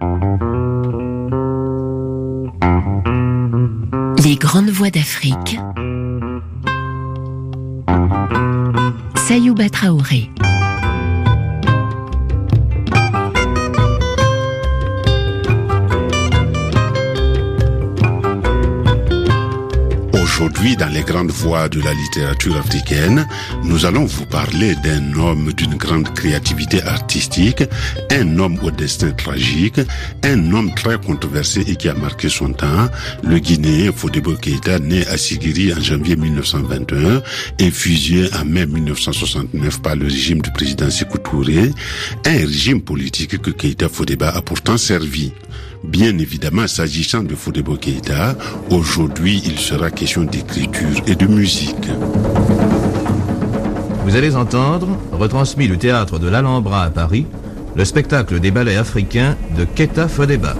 Les grandes voix d'Afrique. Sayouba Traoré. Aujourd'hui, dans les grandes voies de la littérature africaine, nous allons vous parler d'un homme d'une grande créativité artistique, un homme au destin tragique, un homme très controversé et qui a marqué son temps, le Guinéen Fodebo Keïta, né à Sigiri en janvier 1921 et fusillé en mai 1969 par le régime du président Sékou Touré, un régime politique que Keïta Fodeba a pourtant servi. Bien évidemment, s'agissant de Fodebo Keïta, aujourd'hui il sera question d'écriture et de musique. Vous allez entendre, retransmis du théâtre de l'Alhambra à Paris, le spectacle des ballets africains de Keta Fodeba.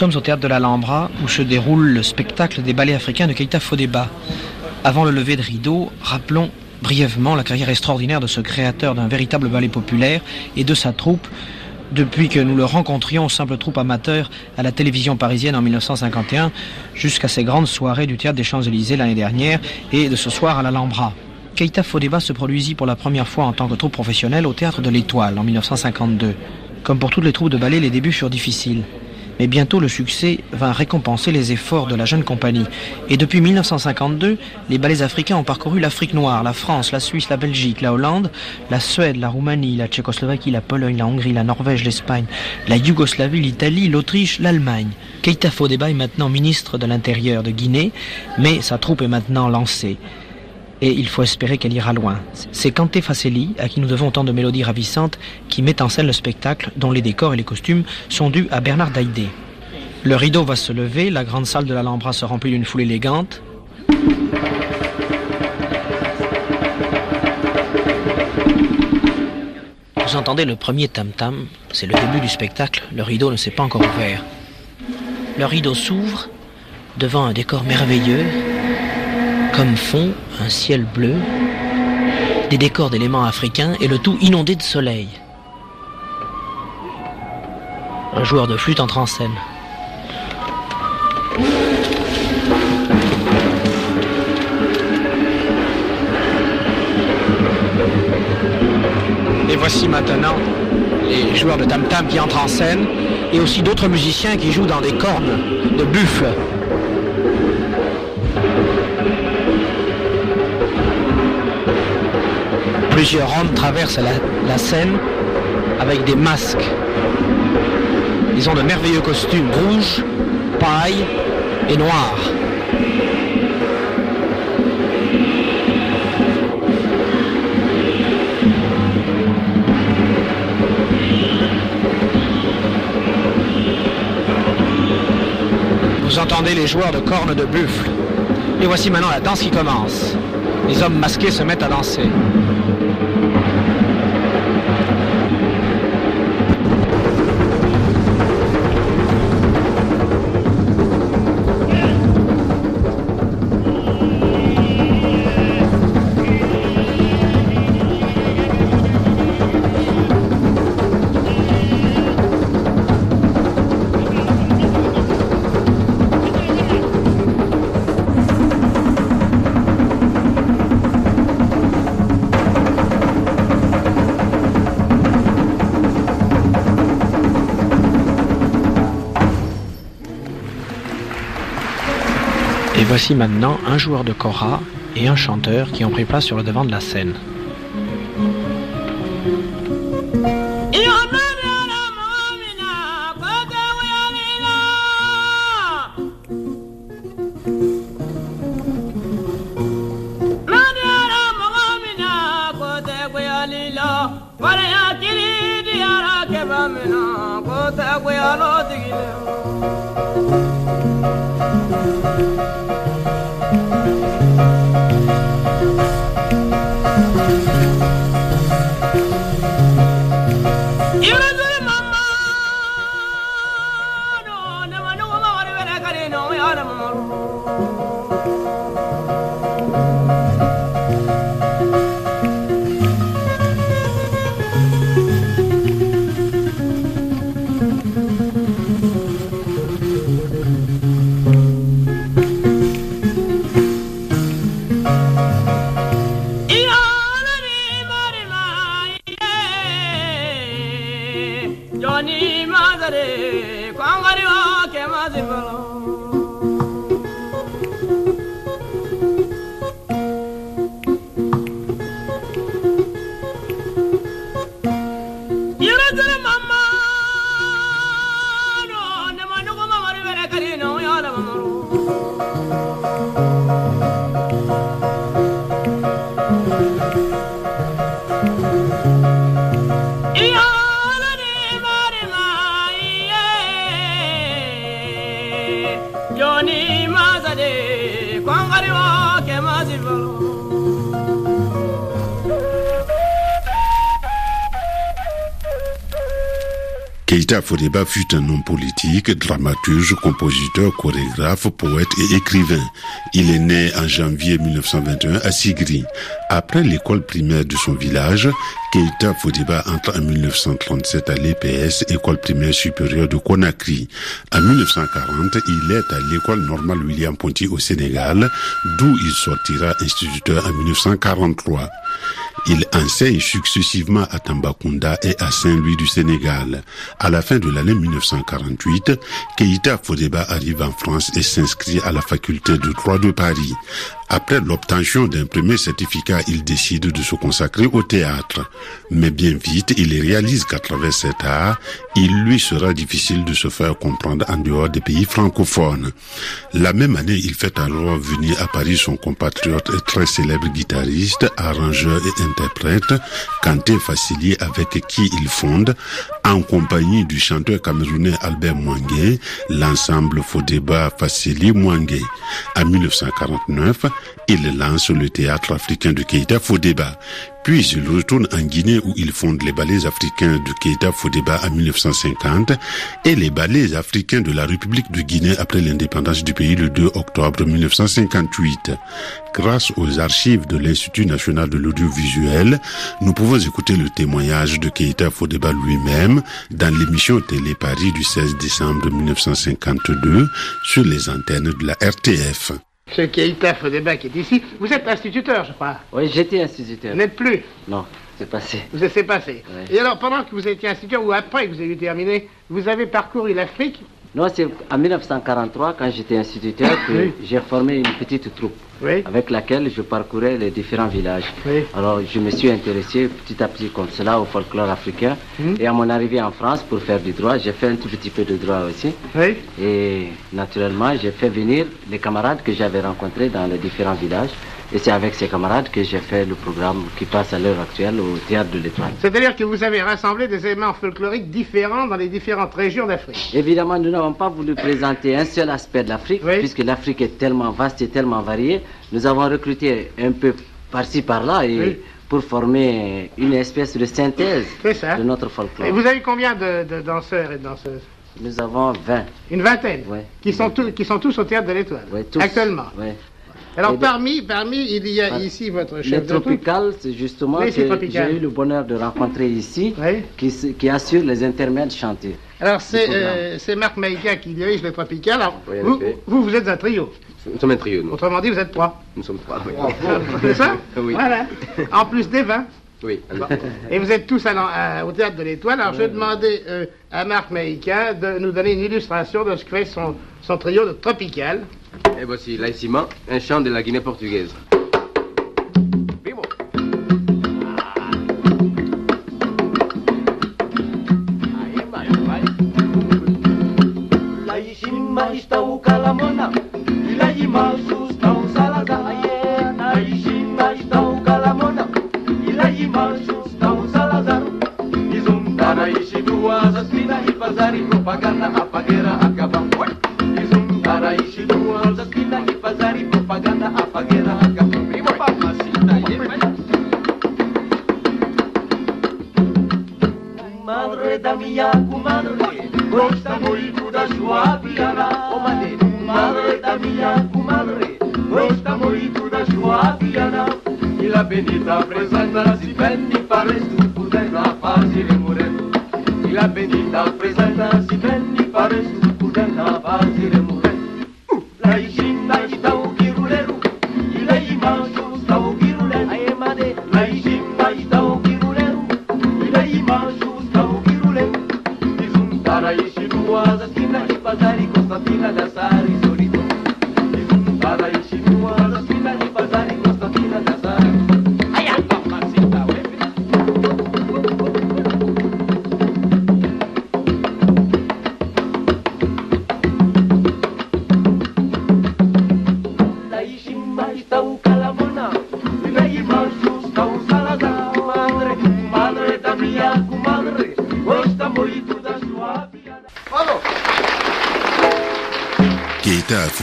Sommes au théâtre de l'Alhambra où se déroule le spectacle des ballets africains de Keita Fodeba. Avant le lever de rideau, rappelons brièvement la carrière extraordinaire de ce créateur d'un véritable ballet populaire et de sa troupe depuis que nous le rencontrions, simple troupe amateur, à la télévision parisienne en 1951, jusqu'à ses grandes soirées du théâtre des Champs-Élysées l'année dernière et de ce soir à l'Alhambra. Keita Fodeba se produisit pour la première fois en tant que troupe professionnelle au théâtre de l'Étoile en 1952. Comme pour toutes les troupes de ballet, les débuts furent difficiles. Mais bientôt le succès vint récompenser les efforts de la jeune compagnie. Et depuis 1952, les ballets africains ont parcouru l'Afrique noire, la France, la Suisse, la Belgique, la Hollande, la Suède, la Roumanie, la Tchécoslovaquie, la Pologne, la Hongrie, la Norvège, l'Espagne, la Yougoslavie, l'Italie, l'Autriche, l'Allemagne. Keita Fodeba est maintenant ministre de l'Intérieur de Guinée, mais sa troupe est maintenant lancée et il faut espérer qu'elle ira loin. C'est Kanté Fasseli, à qui nous devons tant de mélodies ravissantes, qui met en scène le spectacle, dont les décors et les costumes sont dus à Bernard Daïdé. Le rideau va se lever, la grande salle de l'Alhambra se remplit d'une foule élégante. Vous entendez le premier tam-tam, c'est le début du spectacle, le rideau ne s'est pas encore ouvert. Le rideau s'ouvre devant un décor merveilleux, comme fond un ciel bleu, des décors d'éléments africains et le tout inondé de soleil. Un joueur de flûte entre en scène. Et voici maintenant les joueurs de tam-tam qui entrent en scène et aussi d'autres musiciens qui jouent dans des cornes de buffle. Plusieurs rondes traversent la, la scène avec des masques. Ils ont de merveilleux costumes rouges, paille et noirs. Vous entendez les joueurs de cornes de buffle. Et voici maintenant la danse qui commence. Les hommes masqués se mettent à danser. voici maintenant un joueur de kora et un chanteur qui ont pris place sur le devant de la scène. Keita Fodeba fut un homme politique, dramaturge, compositeur, chorégraphe, poète et écrivain. Il est né en janvier 1921 à Sigri. Après l'école primaire de son village, Keita Fodeba entre en 1937 à l'EPS, école primaire supérieure de Conakry. En 1940, il est à l'école normale William Ponty au Sénégal, d'où il sortira instituteur en 1943. Il enseigne successivement à Tambacounda et à Saint-Louis du Sénégal. À la fin de l'année 1948, Keita Fodeba arrive en France et s'inscrit à la faculté de droit de Paris. Après l'obtention d'un premier certificat, il décide de se consacrer au théâtre. Mais bien vite, il réalise qu'à travers cet art, il lui sera difficile de se faire comprendre en dehors des pays francophones. La même année, il fait alors venir à Paris son compatriote et très célèbre guitariste, arrangeur et interprète, Kanté Fassili, avec qui il fonde, en compagnie du chanteur camerounais Albert Mwangue, l'ensemble Fodeba Fassili Mwangue. En 1949, il lance le théâtre africain de Keita Fodeba. Puis il retourne en Guinée où il fonde les ballets africains de Keita Fodeba en 1950 et les ballets africains de la République de Guinée après l'indépendance du pays le 2 octobre 1958. Grâce aux archives de l'Institut national de l'audiovisuel, nous pouvons écouter le témoignage de Keita Fodeba lui-même dans l'émission Télé Paris du 16 décembre 1952 sur les antennes de la RTF. Ce Keita Fodeba qui est ici, vous êtes instituteur, je crois. Oui, j'étais instituteur. Vous n'êtes plus Non, c'est passé. Vous êtes passé. Ouais. Et alors, pendant que vous étiez instituteur ou après que vous avez terminé, vous avez parcouru l'Afrique Non, c'est en 1943, quand j'étais instituteur, que Oui. j'ai formé une petite troupe Oui. avec laquelle je parcourais les différents villages. Oui. Alors, je me suis intéressé petit à petit comme cela au folklore africain. Mhm. Et à mon arrivée en France pour faire du droit, j'ai fait un tout petit peu de droit aussi. Oui. Et naturellement, j'ai fait venir les camarades que j'avais rencontrés dans les différents villages. Et c'est avec ces camarades que j'ai fait le programme qui passe à l'heure actuelle au Théâtre de l'Étoile. C'est-à-dire que vous avez rassemblé des éléments folkloriques différents dans les différentes régions d'Afrique. Évidemment, nous n'avons pas voulu présenter un seul aspect de l'Afrique, Oui. puisque l'Afrique est tellement vaste et tellement variée. Nous avons recruté un peu par-ci, par-là, et Oui. pour former une espèce de synthèse ça. de notre folklore. Et vous avez combien de, de danseurs et de danseuses? Nous avons 20. Une vingtaine? Ouais. qui, sont tous, qui sont tous au Théâtre de l'Étoile Ouais, tous. Actuellement? Ouais. Alors de- parmi, parmi, il y a Ah. ici votre Les chef de troupe. tropicales, c'est justement que tropical. j'ai eu le bonheur de rencontrer ici, Oui. qui, qui assure les intermèdes chantés. Alors c'est euh, c'est Marc Maïka qui dirige le Tropical. Alors, Oui, vous, vous, vous êtes un trio. Nous sommes un trio, nous. Autrement dit, vous êtes trois. Nous sommes trois. Oui. C'est ça Oui. Voilà. En plus des vins. Oui. Et vous êtes tous à l'en- à- au Théâtre de l'Étoile. Alors je vais demander euh, à Marc Maïka de nous donner une illustration de ce que fait son, son trio de Tropical. Et voici Laïciment, un chant de la Guinée portugaise.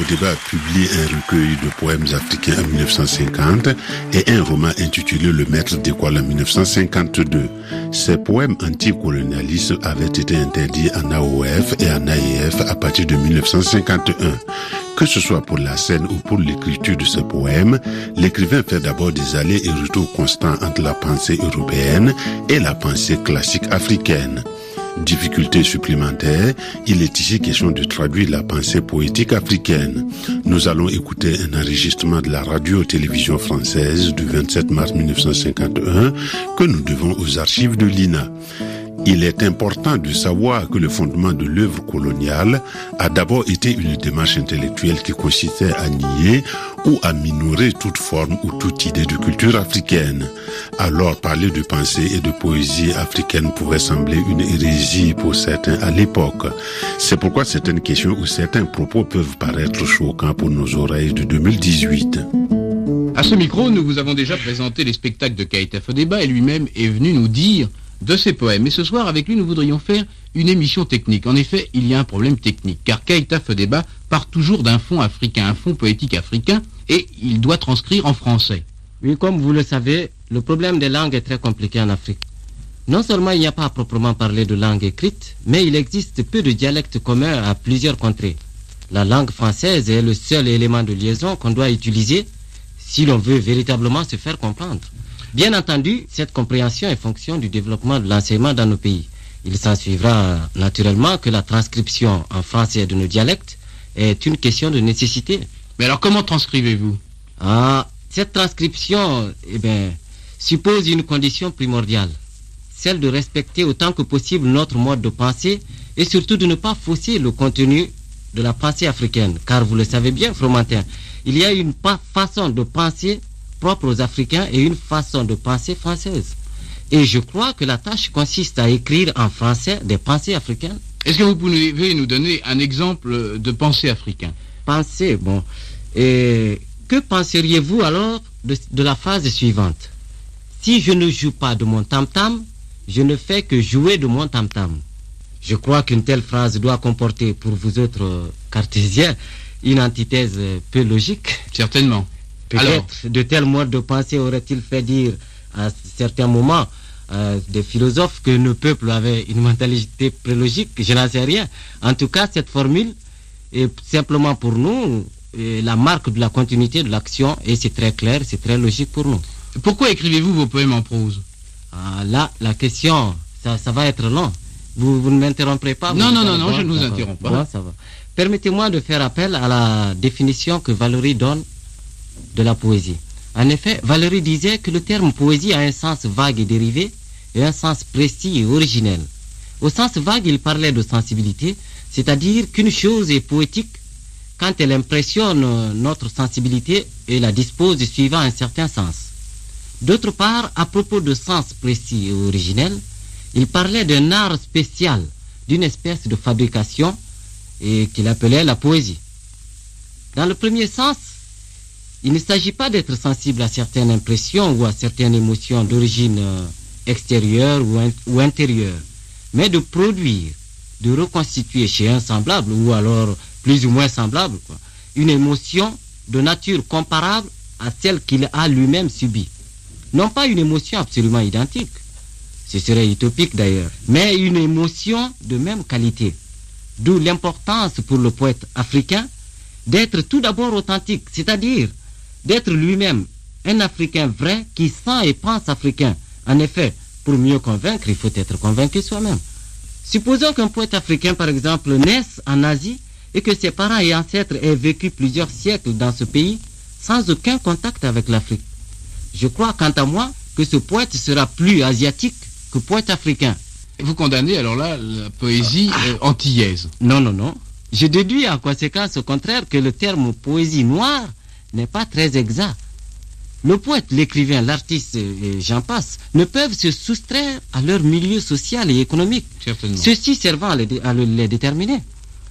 A publié un recueil de poèmes africains en 1950 et un roman intitulé Le Maître d'école en 1952. Ces poèmes anticolonialistes avaient été interdits en AOF et en AEF à partir de 1951. Que ce soit pour la scène ou pour l'écriture de ces poèmes, l'écrivain fait d'abord des allers et retours constants entre la pensée européenne et la pensée classique africaine. Difficulté supplémentaire, il est ici question de traduire la pensée poétique africaine. Nous allons écouter un enregistrement de la radio-télévision française du 27 mars 1951 que nous devons aux archives de l'INA. Il est important de savoir que le fondement de l'œuvre coloniale a d'abord été une démarche intellectuelle qui consistait à nier ou à minorer toute forme ou toute idée de culture africaine. Alors parler de pensée et de poésie africaine pouvait sembler une hérésie pour certains à l'époque. C'est pourquoi certaines questions ou certains propos peuvent paraître choquants pour nos oreilles de 2018. À ce micro, nous vous avons déjà présenté les spectacles de Kaïta Fodeba et lui-même est venu nous dire de ses poèmes. Et ce soir, avec lui, nous voudrions faire une émission technique. En effet, il y a un problème technique, car Kaïta Fodeba part toujours d'un fond africain, un fond poétique africain, et il doit transcrire en français. Oui, comme vous le savez, le problème des langues est très compliqué en Afrique. Non seulement il n'y a pas à proprement parler de langue écrite, mais il existe peu de dialectes communs à plusieurs contrées. La langue française est le seul élément de liaison qu'on doit utiliser si l'on veut véritablement se faire comprendre. Bien entendu, cette compréhension est fonction du développement de l'enseignement dans nos pays. Il s'en suivra naturellement que la transcription en français de nos dialectes est une question de nécessité. Mais alors comment transcrivez-vous? Ah, cette transcription, eh bien, suppose une condition primordiale, celle de respecter autant que possible notre mode de pensée et surtout de ne pas fausser le contenu de la pensée africaine. Car vous le savez bien, Fromentin, il y a une façon de penser propre aux Africains et une façon de penser française. Et je crois que la tâche consiste à écrire en français des pensées africaines. Est-ce que vous pouvez nous donner un exemple de pensée africain Pensée, bon. Et que penseriez-vous alors de, de la phrase suivante? Si je ne joue pas de mon tam-tam, je ne fais que jouer de mon tam-tam. Je crois qu'une telle phrase doit comporter pour vous autres euh, cartésiens une antithèse euh, peu logique. Certainement. Peut-être de tels modes de pensée auraient-ils fait dire à certains moments euh, des philosophes que nos peuples avaient une mentalité prélogique, je n'en sais rien. En tout cas, cette formule est simplement pour nous euh, la marque de la continuité de l'action et c'est très clair, c'est très logique pour nous. Pourquoi écrivez-vous vos poèmes en prose? Ah, là, la question, ça, ça va être long. Vous, vous ne m'interromprez pas? Non, non, non, non, je ne vous interromps pas. Bon, ça va. Permettez-moi de faire appel à la définition que Valérie donne de la poésie. En effet, Valérie disait que le terme poésie a un sens vague et dérivé et un sens précis et originel. Au sens vague, il parlait de sensibilité, c'est-à-dire qu'une chose est poétique quand elle impressionne notre sensibilité et la dispose suivant un certain sens. D'autre part, à propos de sens précis et originel, il parlait d'un art spécial, d'une espèce de fabrication et qu'il appelait la poésie. Dans le premier sens, il ne s'agit pas d'être sensible à certaines impressions ou à certaines émotions d'origine euh, extérieure ou, in- ou intérieure, mais de produire, de reconstituer chez un semblable ou alors plus ou moins semblable, une émotion de nature comparable à celle qu'il a lui-même subie. Non pas une émotion absolument identique, ce serait utopique d'ailleurs, mais une émotion de même qualité. D'où l'importance pour le poète africain d'être tout d'abord authentique, c'est-à-dire d'être lui-même un Africain vrai qui sent et pense africain. En effet, pour mieux convaincre, il faut être convaincu soi-même. Supposons qu'un poète africain, par exemple, naisse en Asie et que ses parents et ancêtres aient vécu plusieurs siècles dans ce pays sans aucun contact avec l'Afrique. Je crois, quant à moi, que ce poète sera plus asiatique que poète africain. Vous condamnez alors là la poésie euh, antillaise Non, non, non. Je déduis en conséquence au contraire que le terme poésie noire n'est pas très exact. Le poète, l'écrivain, l'artiste et j'en passe ne peuvent se soustraire à leur milieu social et économique, ceci servant à les, à déterminer.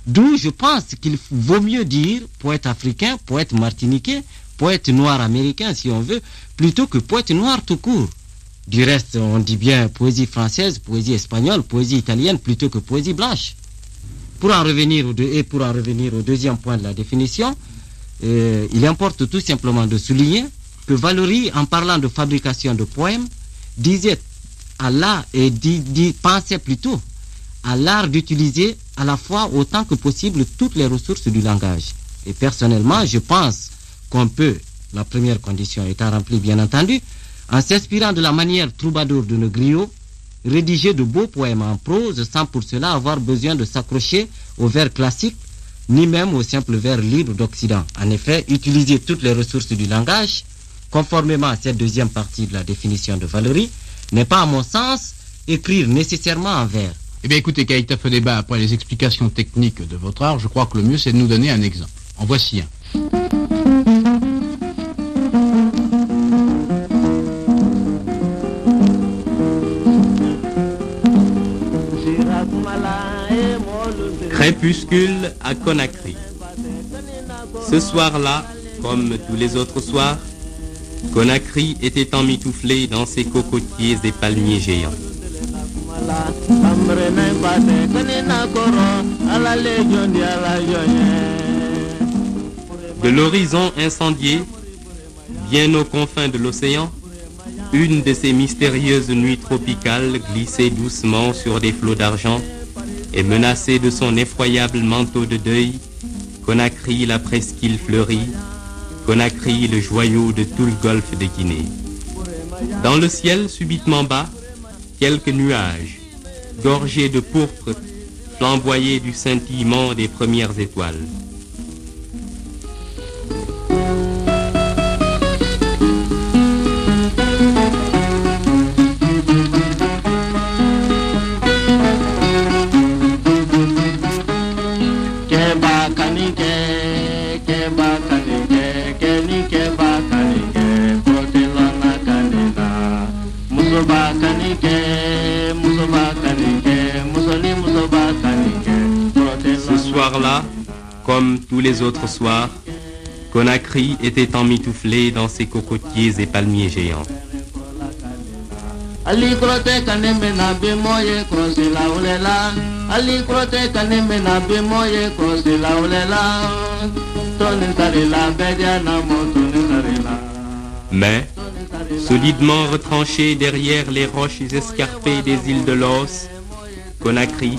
D'où je pense qu'il vaut mieux dire poète africain, poète martiniquais, poète noir américain si on veut, plutôt que poète noir tout court. Du reste, on dit bien poésie française, poésie espagnole, poésie italienne plutôt que poésie blanche. Pour en revenir au, deux- et pour en revenir au deuxième point de la définition, il importe tout simplement de souligner que Valéry, en parlant de fabrication de poèmes, disait à l'art et dit, dit- pensait plutôt à l'art d'utiliser à la fois autant que possible toutes les ressources du langage. Et personnellement, je pense qu'on peut, la première condition étant remplie bien entendu, en s'inspirant de la manière troubadour de nos griots, rédiger de beaux poèmes en prose sans pour cela avoir besoin de s'accrocher au vers classique, ni même au simple vers libre d'Occident. En effet, utiliser toutes les ressources du langage, conformément à cette deuxième partie de la définition de Valéry, n'est pas, à mon sens, écrire nécessairement en vers. Eh bien écoutez, Kaïta Fodeba, après les explications techniques de votre art, je crois que le mieux c'est de nous donner un exemple. En voici un. Crépuscule à Conakry. Ce soir-là, comme tous les autres soirs, Conakry était emmitouflé dans ses cocotiers et palmiers géants. De l'horizon incendié, bien aux confins de l'océan, une de ces mystérieuses nuits tropicales glissait doucement sur des flots d'argent et menacée de son effroyable manteau de deuil, Conakry la presqu'île fleurie, Conakry le joyau de tout le golfe de Guinée. Dans le ciel subitement bas, quelques nuages, gorgés de pourpre, flamboyaient du scintillement des premières étoiles. Soir-là, comme tous les autres soirs, Conakry était emmitouflé dans ses cocotiers et palmiers géants. Mais, solidement retranché derrière les roches escarpées des îles de Laos, Conakry,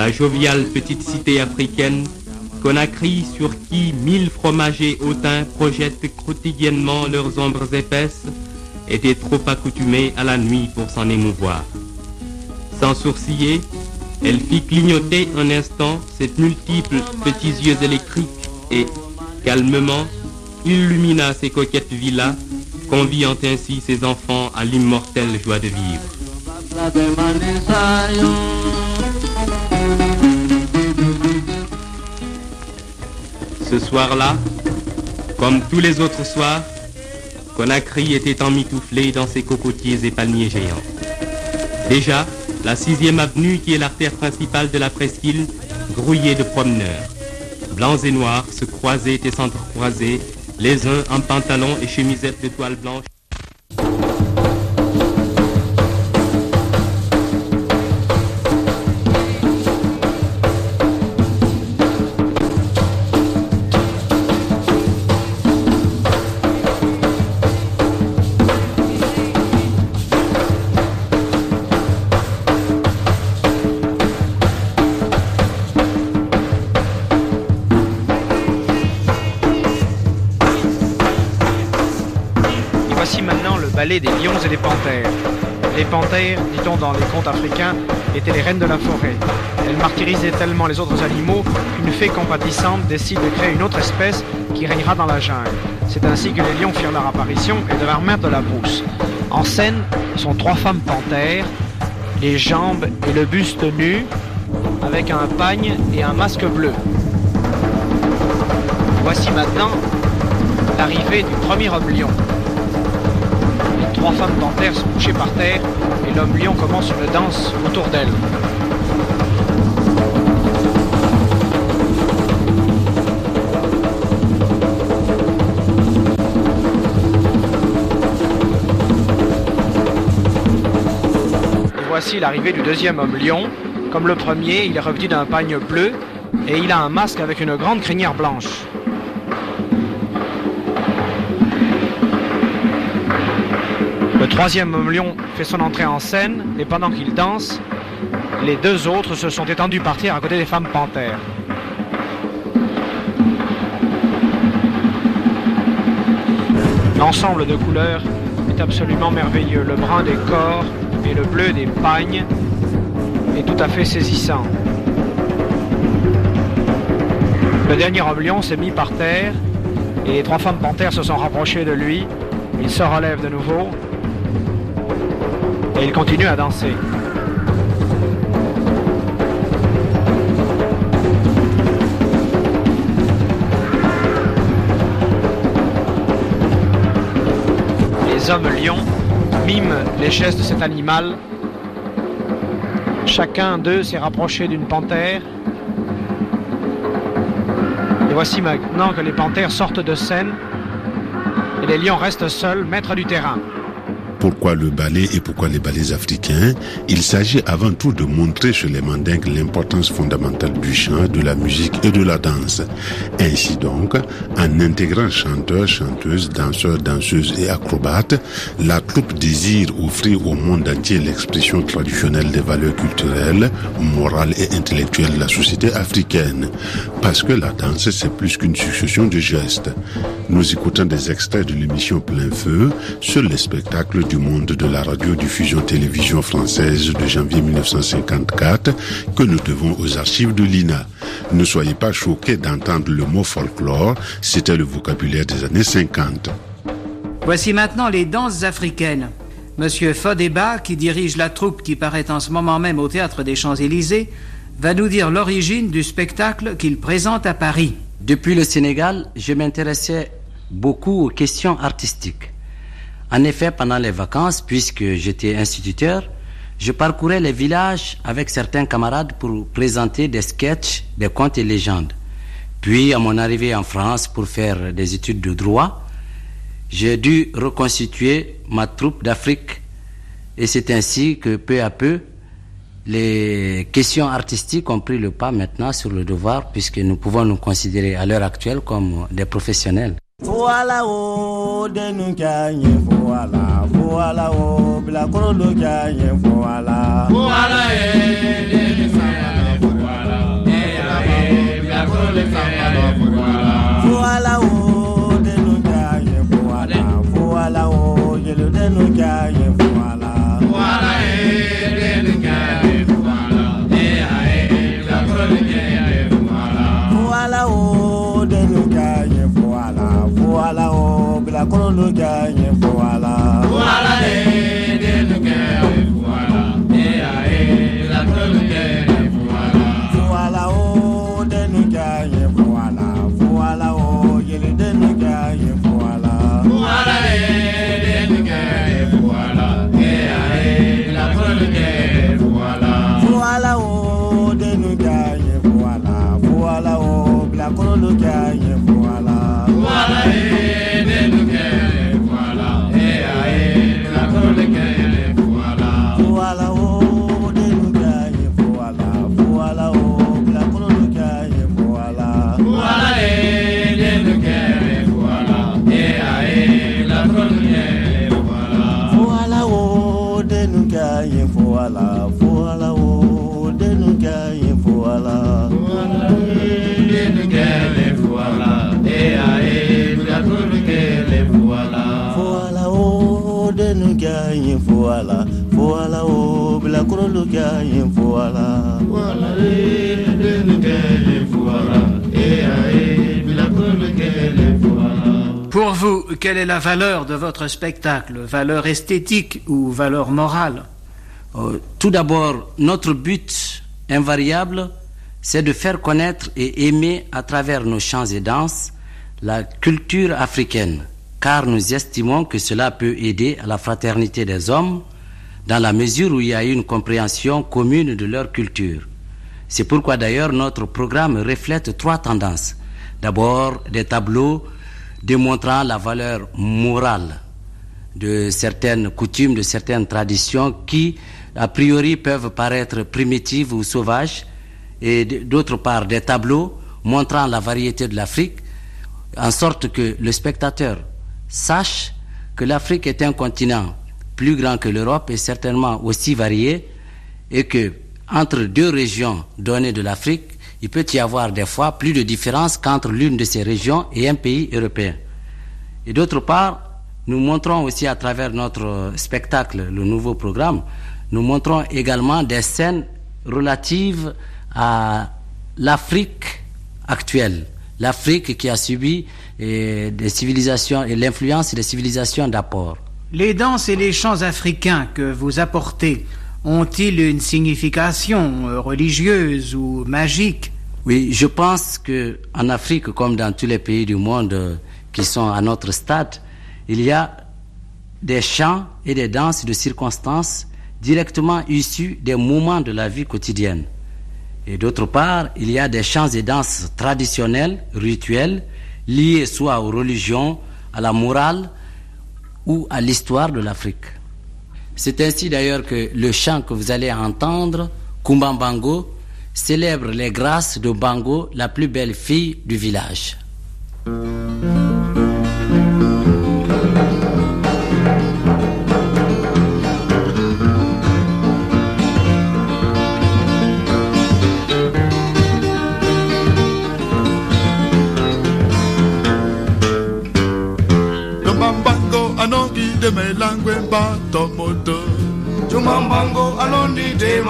la joviale petite cité africaine, Conakry sur qui mille fromagers hautains projettent quotidiennement leurs ombres épaisses, était trop accoutumée à la nuit pour s'en émouvoir. Sans sourciller, elle fit clignoter un instant ses multiples petits yeux électriques et, calmement, illumina ses coquettes villas, conviant ainsi ses enfants à l'immortelle joie de vivre. Ce soir-là, comme tous les autres soirs, Conakry était emmitouflé dans ses cocotiers et palmiers géants. Déjà, la sixième avenue, qui est l'artère principale de la presqu'île, grouillait de promeneurs. Blancs et noirs se croisaient et s'entrecroisaient, les uns en pantalon et chemisette de toile blanche. Des lions et des panthères. Les panthères, dit-on dans les contes africains, étaient les reines de la forêt. Elles martyrisaient tellement les autres animaux qu'une fée compatissante décide de créer une autre espèce qui régnera dans la jungle. C'est ainsi que les lions firent leur apparition et devinrent maîtres de la brousse. En scène sont trois femmes panthères, les jambes et le buste nus, avec un pagne et un masque bleu. Voici maintenant l'arrivée du premier homme lion. Trois femmes panthères sont couchées par terre et l'homme lion commence une danse autour d'elles. Voici l'arrivée du deuxième homme lion. Comme le premier, il est revêtu d'un pagne bleu et il a un masque avec une grande crinière blanche. Le troisième lion fait son entrée en scène et pendant qu'il danse, les deux autres se sont étendus par terre à côté des femmes panthères. L'ensemble de couleurs est absolument merveilleux. Le brun des corps et le bleu des pagnes est tout à fait saisissant. Le dernier homme lion s'est mis par terre et les trois femmes panthères se sont rapprochées de lui. Il se relève de nouveau et il continue à danser. Les hommes lions miment les gestes de cet animal. Chacun d'eux s'est rapproché d'une panthère. Et voici maintenant que les panthères sortent de scène et les lions restent seuls, maîtres du terrain. Pourquoi le ballet et pourquoi les ballets africains Il s'agit avant tout de montrer chez les mandingues l'importance fondamentale du chant, de la musique et de la danse. Ainsi donc, en intégrant chanteurs, chanteuses, danseurs, danseuses et acrobates, la troupe désire offrir au monde entier l'expression traditionnelle des valeurs culturelles, morales et intellectuelles de la société africaine. Parce que la danse, c'est plus qu'une succession de gestes. Nous écoutons des extraits de l'émission Plein Feu sur les spectacles du monde de la radiodiffusion télévision française de janvier 1954 que nous devons aux archives de l'INA. Ne soyez pas choqués d'entendre le mot folklore, c'était le vocabulaire des années 50. Voici maintenant les danses africaines. Monsieur Fodeba, qui dirige la troupe qui paraît en ce moment même au théâtre des Champs-Élysées, va nous dire l'origine du spectacle qu'il présente à Paris. Depuis le Sénégal, je m'intéressais beaucoup aux questions artistiques. En effet, pendant les vacances, puisque j'étais instituteur, je parcourais les villages avec certains camarades pour présenter des sketchs, des contes et légendes. Puis, à mon arrivée en France pour faire des études de droit, j'ai dû reconstituer ma troupe d'Afrique. Et c'est ainsi que peu à peu, les questions artistiques ont pris le pas maintenant sur le devoir, puisque nous pouvons nous considérer à l'heure actuelle comme des professionnels. Voilà o denu kanye voilà voilà o bila korondo kanye voilà voilà e denu kanye voilà e bila korondo kanye voilà voilà o denu kanye voilà voilà o yelo denu kanye voilà la kɔnɔ do ja ɲɛfɔ a la. de. Quelle est la valeur de votre spectacle Valeur esthétique ou valeur morale? Euh, Tout d'abord, notre but invariable, c'est de faire connaître et aimer à travers nos chants et danses la culture africaine, car nous estimons que cela peut aider à la fraternité des hommes dans la mesure où il y a une compréhension commune de leur culture. C'est pourquoi d'ailleurs notre programme reflète trois tendances. D'abord, des tableaux démontrant la valeur morale de certaines coutumes, de certaines traditions qui, a priori, peuvent paraître primitives ou sauvages, et d'autre part des tableaux montrant la variété de l'Afrique, en sorte que le spectateur sache que l'Afrique est un continent plus grand que l'Europe et certainement aussi varié, et que entre deux régions données de l'Afrique, il peut y avoir des fois plus de différence qu'entre l'une de ces régions et un pays européen. Et d'autre part, nous montrons aussi à travers notre spectacle, le nouveau programme, nous montrons également des scènes relatives à l'Afrique actuelle. L'Afrique qui a subi eh, des civilisations et l'influence des civilisations d'apport. Les danses et les chants africains que vous apportez ont-ils une signification euh, religieuse ou magique? Oui, je pense que en Afrique, comme dans tous les pays du monde euh, qui sont à notre stade, il y a des chants et des danses de circonstances directement issus des moments de la vie quotidienne. Et d'autre part, il y a des chants et danses traditionnels, rituels, liés soit aux religions, à la morale ou à l'histoire de l'Afrique. C'est ainsi d'ailleurs que le chant que vous allez entendre, Kumbambango, célèbre les grâces de Bango, la plus belle fille du village.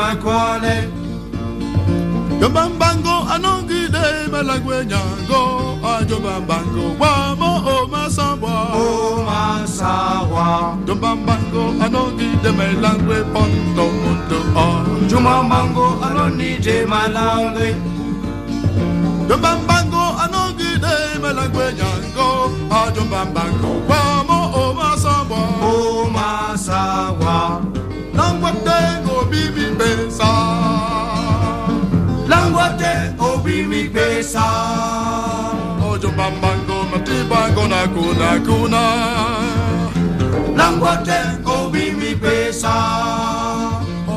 makwale Yobambango anongide balagwe nyango Ajobambango ah, wamo o oh, masawa O oh, masawa Yobambango anongide melangwe ponto mundo o Jumamango anonide ah. malangwe Yobambango anongide balagwe nyango Ajobambango wamo o masawa O masawa pesa ojomba mbango matibango na kuna kuna nangote kobimi pesa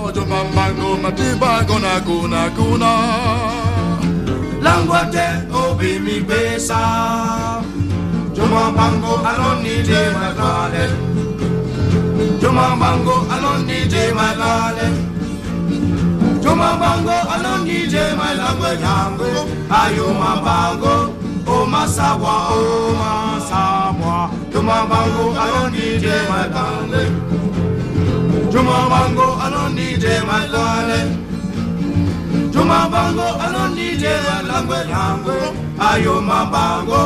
ojomba mbango matibango na kuna kuna langote obimi pesa joma mbango aloni de malale joma mbango aloni de malale Juma bango aloni de malangwe yango. Ayuma bango. O masawa, o masawa. Juma bango aloni de magale. Juma bango aloni de magale. Juma bango aloni de malangwe yango. Ayuma bango.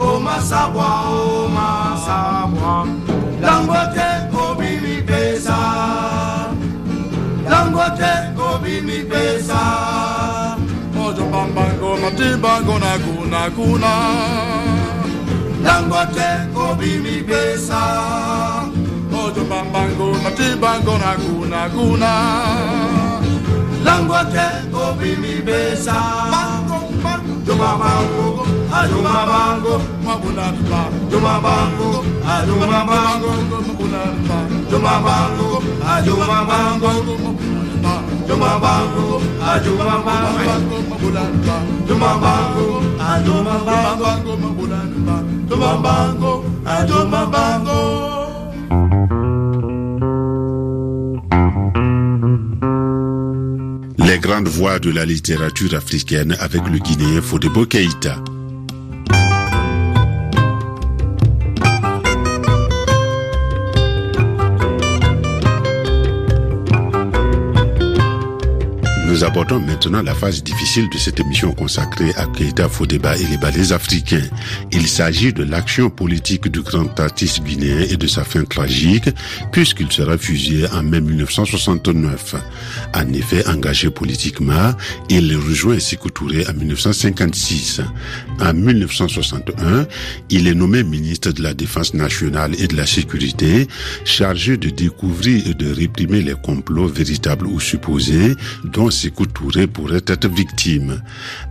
O masabwa, o masabwa. Langote obi mi pesa. Langote pesa mojo bamba ngoma na kuna kuna. Dangote kobi mi pesa mojo bamba ngoma na kuna. Kuna dangote kobi mi pesa juma bango ajuma bango. Mabuna tba juma bango ajuma bango. Mabuna tba juma bango ah, ajuma bango. Les grandes voix de la littérature africaine avec le Guinéen Fodebo Keïta. Nous abordons maintenant la phase difficile de cette émission consacrée à Keita Fodeba et les ballets africains. Il s'agit de l'action politique du grand artiste guinéen et de sa fin tragique, puisqu'il sera fusillé en mai 1969. En effet, engagé politiquement, il rejoint Sékou Touré en 1956. En 1961, il est nommé ministre de la Défense nationale et de la Sécurité, chargé de découvrir et de réprimer les complots véritables ou supposés dont Touré pourrait être victime.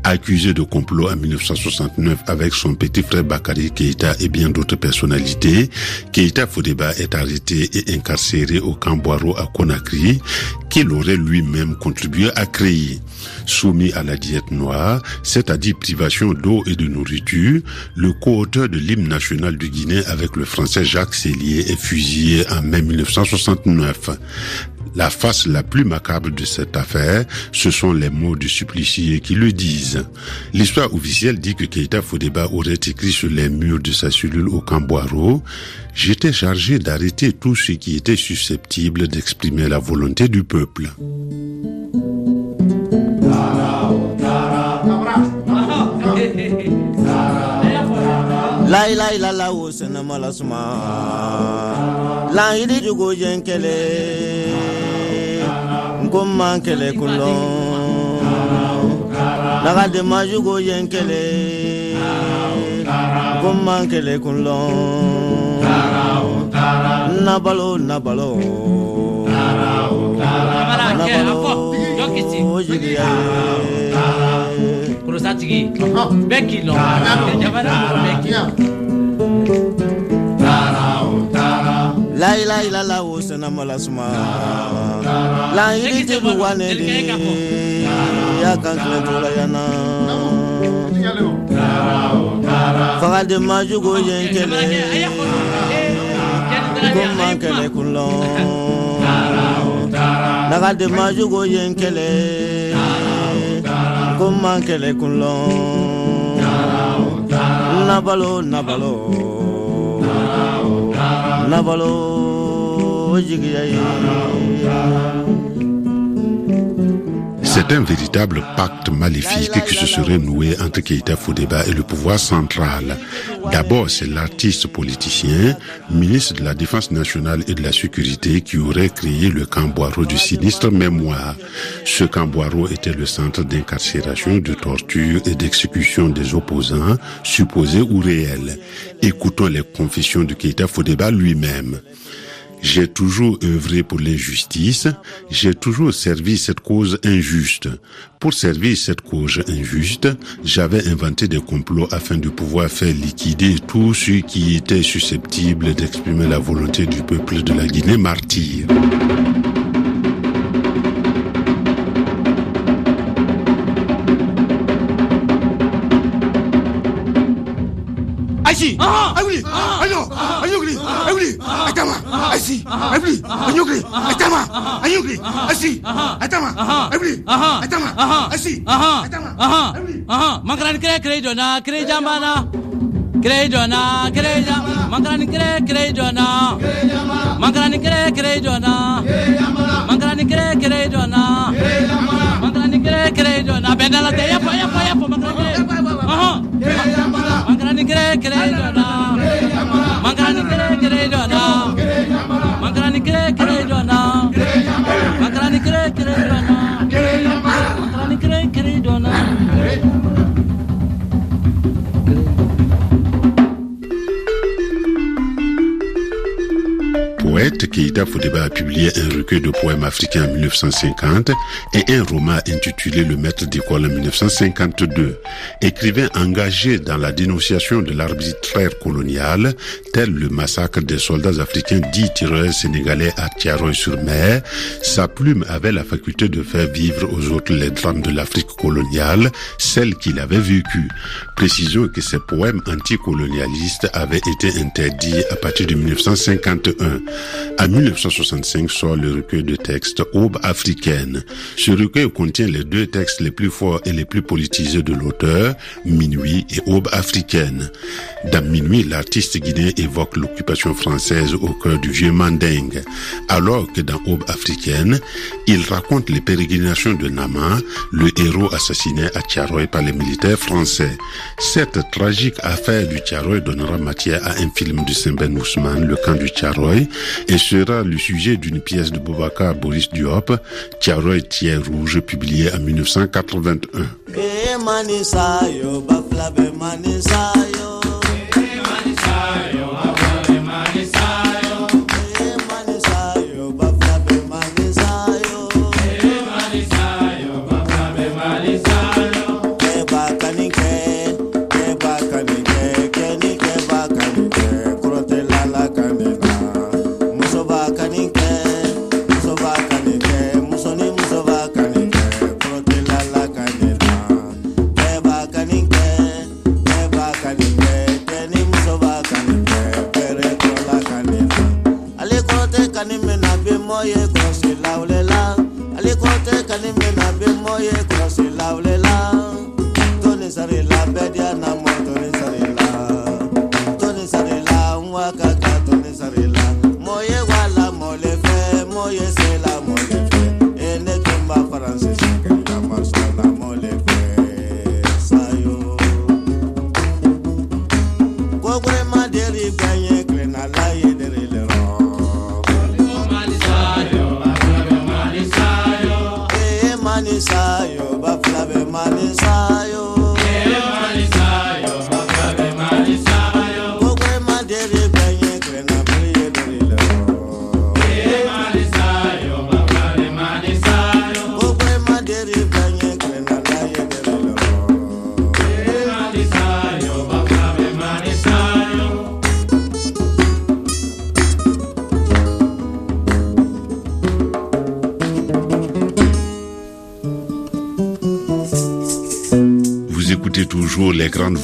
Accusé de complot en 1969 avec son petit frère Bakary Keïta et bien d'autres personnalités, Keïta Fodeba est arrêté et incarcéré au camp Boiro à Conakry, qu'il aurait lui-même contribué à créer. Soumis à la diète noire, c'est-à-dire privation d'eau et de nourriture, le co-auteur de l'hymne national du Guinée avec le français Jacques Cellier est fusillé en mai 1969. La face la plus macabre de cette affaire, ce sont les mots du supplicié qui le disent. L'histoire officielle dit que Keita Fodeba aurait écrit sur les murs de sa cellule au Camboiro J'étais chargé d'arrêter tout ce qui était susceptible d'exprimer la volonté du peuple. Lai lai la la wo sene mala suma. La yidi jugo jen kele ngomma kele kulo daga de ma jugo jen kele ngomma kele kulo nabalo nabalo. Nabalo jigiya kurusatigi bɛɛ k'i lɔ jamana bɛɛ k'i lai lai la la wo sena mala suma. La yiri te bu wane de ya kan ko ko man kele kullo nabalo nabalo nabalo jigiya ye C'est un véritable pacte maléfique qui se serait noué entre Keïta Fodeba et le pouvoir central. D'abord, c'est l'artiste politicien, ministre de la Défense nationale et de la Sécurité qui aurait créé le camp Boiro du sinistre mémoire. Ce camp Boiro était le centre d'incarcération, de torture et d'exécution des opposants, supposés ou réels. Écoutons les confessions de Keïta Fodeba lui-même. J'ai toujours œuvré pour l'injustice, j'ai toujours servi cette cause injuste. Pour servir cette cause injuste, j'avais inventé des complots afin de pouvoir faire liquider tous ceux qui étaient susceptibles d'exprimer la volonté du peuple de la Guinée Atama, I see, I bleed, Anyugli, Atama, Anyugli, I see, Atama, I bleed, Atama, I see, Atama, I bleed. Makaran kre kre jona, kre jamana, kre jona, kre jamana, makaran kre kre jona, makaran kre kre jona, makaran kre kre jona, makaran kre kre jona, bendala te yapo yapo yapo makaran kre, aha, makaran kre kre jona. Poète, Keïta Fodeba a publié un recueil de poèmes africains en 1950 et un roman intitulé Le maître d'école en 1952. Écrivain engagé dans la dénonciation de l'arbitraire colonial, tel le massacre des soldats africains dits tireurs sénégalais à Tiaroy-sur-Mer, sa plume avait la faculté de faire vivre aux autres les drames de l'Afrique coloniale, celle qu'il avait vécue. Précisons que ces poèmes anticolonialistes avaient été interdits à partir de 1951. En 1965 sort le recueil de textes Aube africaine. Ce recueil contient les deux textes les plus forts et les plus politisés de l'auteur, Minuit et Aube africaine. Dans Minuit, l'artiste guinéen évoque l'occupation française au cœur du vieux Mandingue, alors que dans Aube africaine, il raconte les pérégrinations de Nama, le héros assassiné à Tiaroy par les militaires français. Cette tragique affaire du Tiaroy donnera matière à un film de Saint-Ben Ousmane, Le camp du Tiaroy, et sera le sujet d'une pièce de Boubacar Boris Diop, Tiaroy Tiers Rouge, publiée en 1981. Yeah.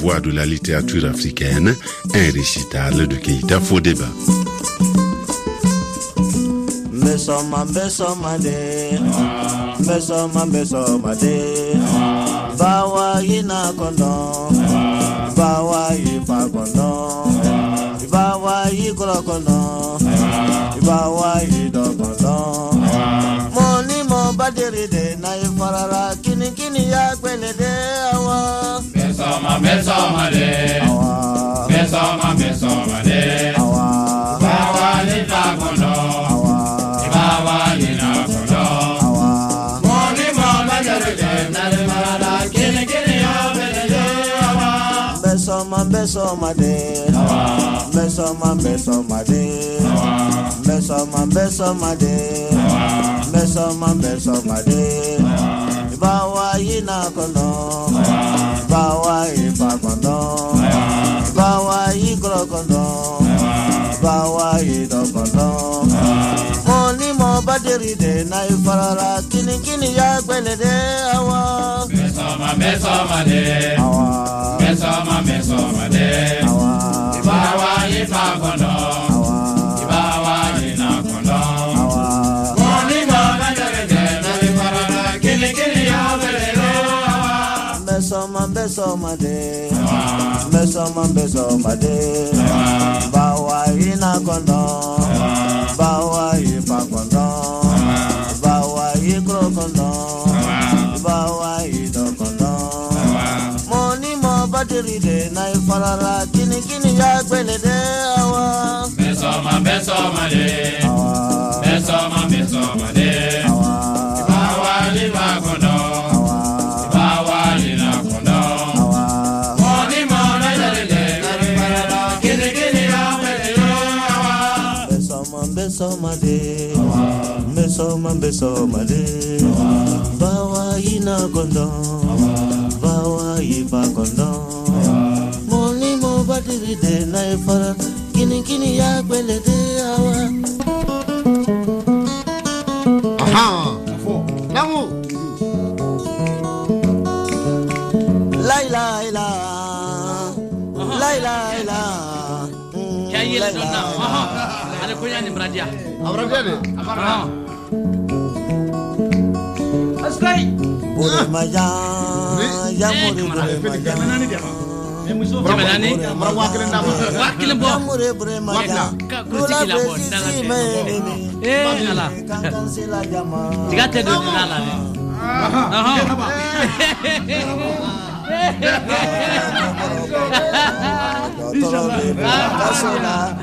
Voix de la littérature africaine, un récital de Keita Fodeba. Kini kini ya Besoma, besoma de. Awa Besoma, besoma de. Awa Bawa ni ta kondo. Bawa ni na kondo. Moni mo bajere de na de marada. Kini kini ya bele de awa. Mbesoma mbesoma de Mbesoma mbesoma de Mbesoma mbesoma de Mbesoma mbesoma de Bawa yina kondo Bawa ipa kondo Bawa yikro kondo Bawa yido kondo Moni mo badiri de na ifarara Kini kini ya gbele de awa. Besoma, besoma de. Awa. Besoma, besoma de. Awa. Bawa ni awa. Mbesoma mbesoma de. Mbesoma mbesoma de. Bawa ina kondo. Bawa ipa kondo. Bawa ikro kondo. Bawa ido kondo. Moni mo badiri de na ifarara Kini kini ya gbele de awa. Besoma, besoma de. Besoma, besoma de. Bawa mbesoma de Mbesoma mbesoma de Bawa ina kondo. Bawa ipa kondo. Moni mo badiri de na ifara Kini kini ya gbele de awa. Aha. Namu. Laila la. Laila la. Yele don na ɔhɔn ale ko yanni bradia Abradia de. Abraham jadi. Abraham. Astai. Boleh maya. Ya boleh boleh maya. Mana ni dia? Berapa ni? Berapa wakil anda? Wakil bo. Wakil. Kursi kila bo. Eh, nala. Jika tiada nala ni. Aha. Insyaallah. Insyaallah.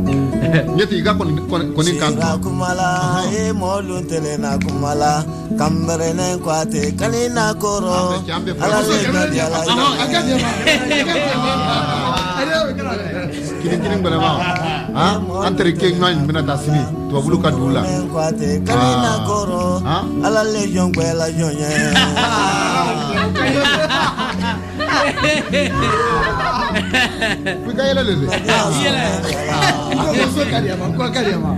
ñetti yi ga kumala to bulu ka Kuikayela lele. Kuikayela. Kariama, kwa kariama.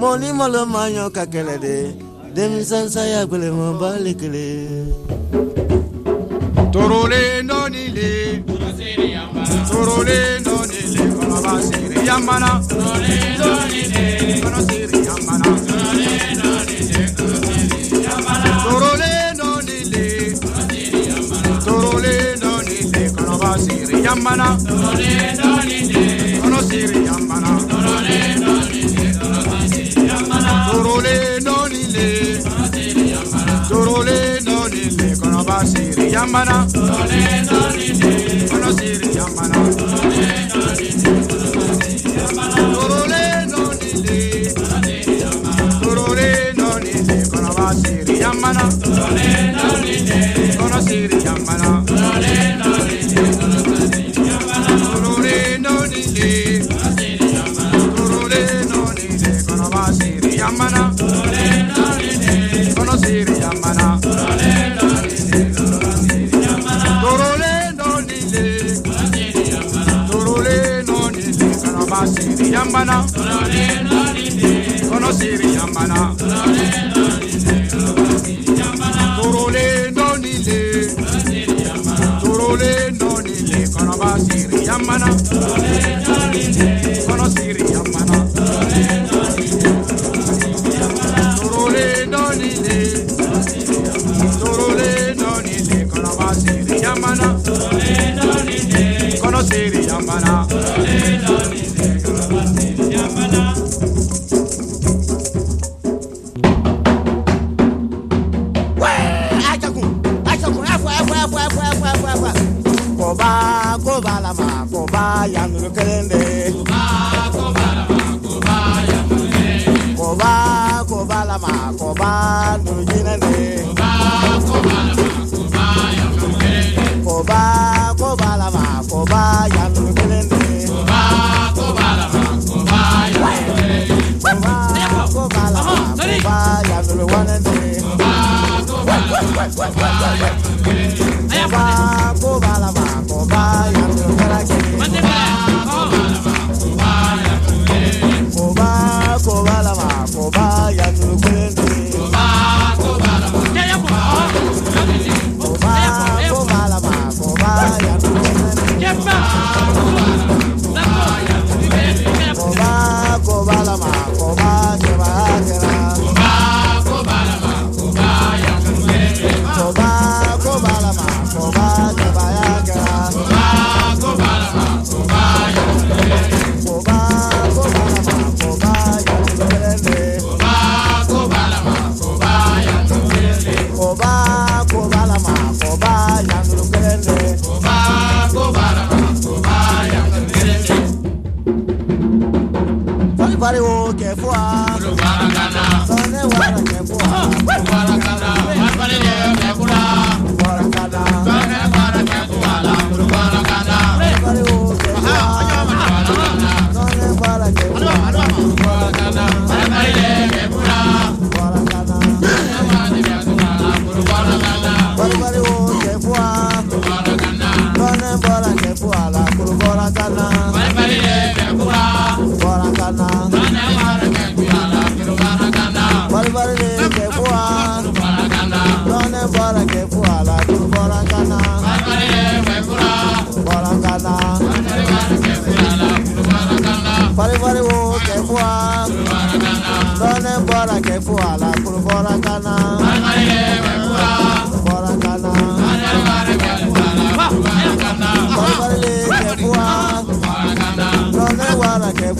mɔni malo ma ɲɔ ka kɛlɛ de denmisɛn saya gwɛlɛma bali kele torole nɔni le torole nɔni le kɔnɔba seere yamana torole nɔni le yamana torole nɔni le kɔnɔ seere yamana torole nɔni le torole nɔni le torole nɔni le kɔnɔ seere yamana torole Yamana. Solé, solide. Conocí kobala ma koba nujine ne. Koba kobala ma koba ya nujine ne. Koba kobala ma koba ya nujine ne. Koba kobala ma koba ya nujine ne. Koba kobala ma koba ya nujine ne. Koba kobala ma koba ya nujine ne. Koba kobala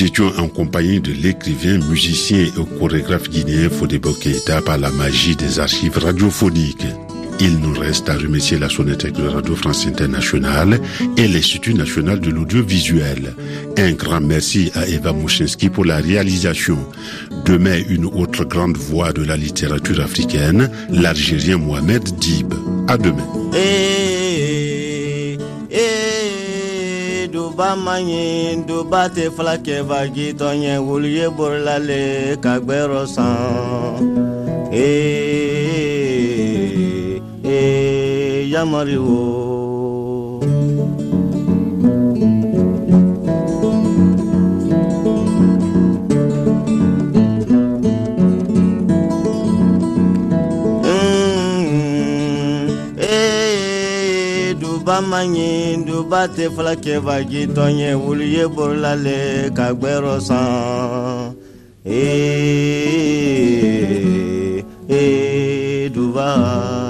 Nous étions en compagnie de l'écrivain, musicien et chorégraphe guinéen Fodebo Keita par la magie des archives radiophoniques. Il nous reste à remercier la Sonétech de Radio France Internationale et l'Institut national de l'audiovisuel. Un grand merci à Eva Mouchinski pour la réalisation. Demain, une autre grande voix de la littérature africaine, l'Algérien Mohamed Dib. À demain. Eh, duba ma ɲi duba tɛ fila kɛbagi tɔn ye wulu ye borolale ka gbɛrɔ san eh, eh, eh, ee ee yamari wo. ma ɲi duba tɛ fila kɛba jitɔn wuli ye borola le ka gbɛrɔ san eh, eh, eh, ee ee duba.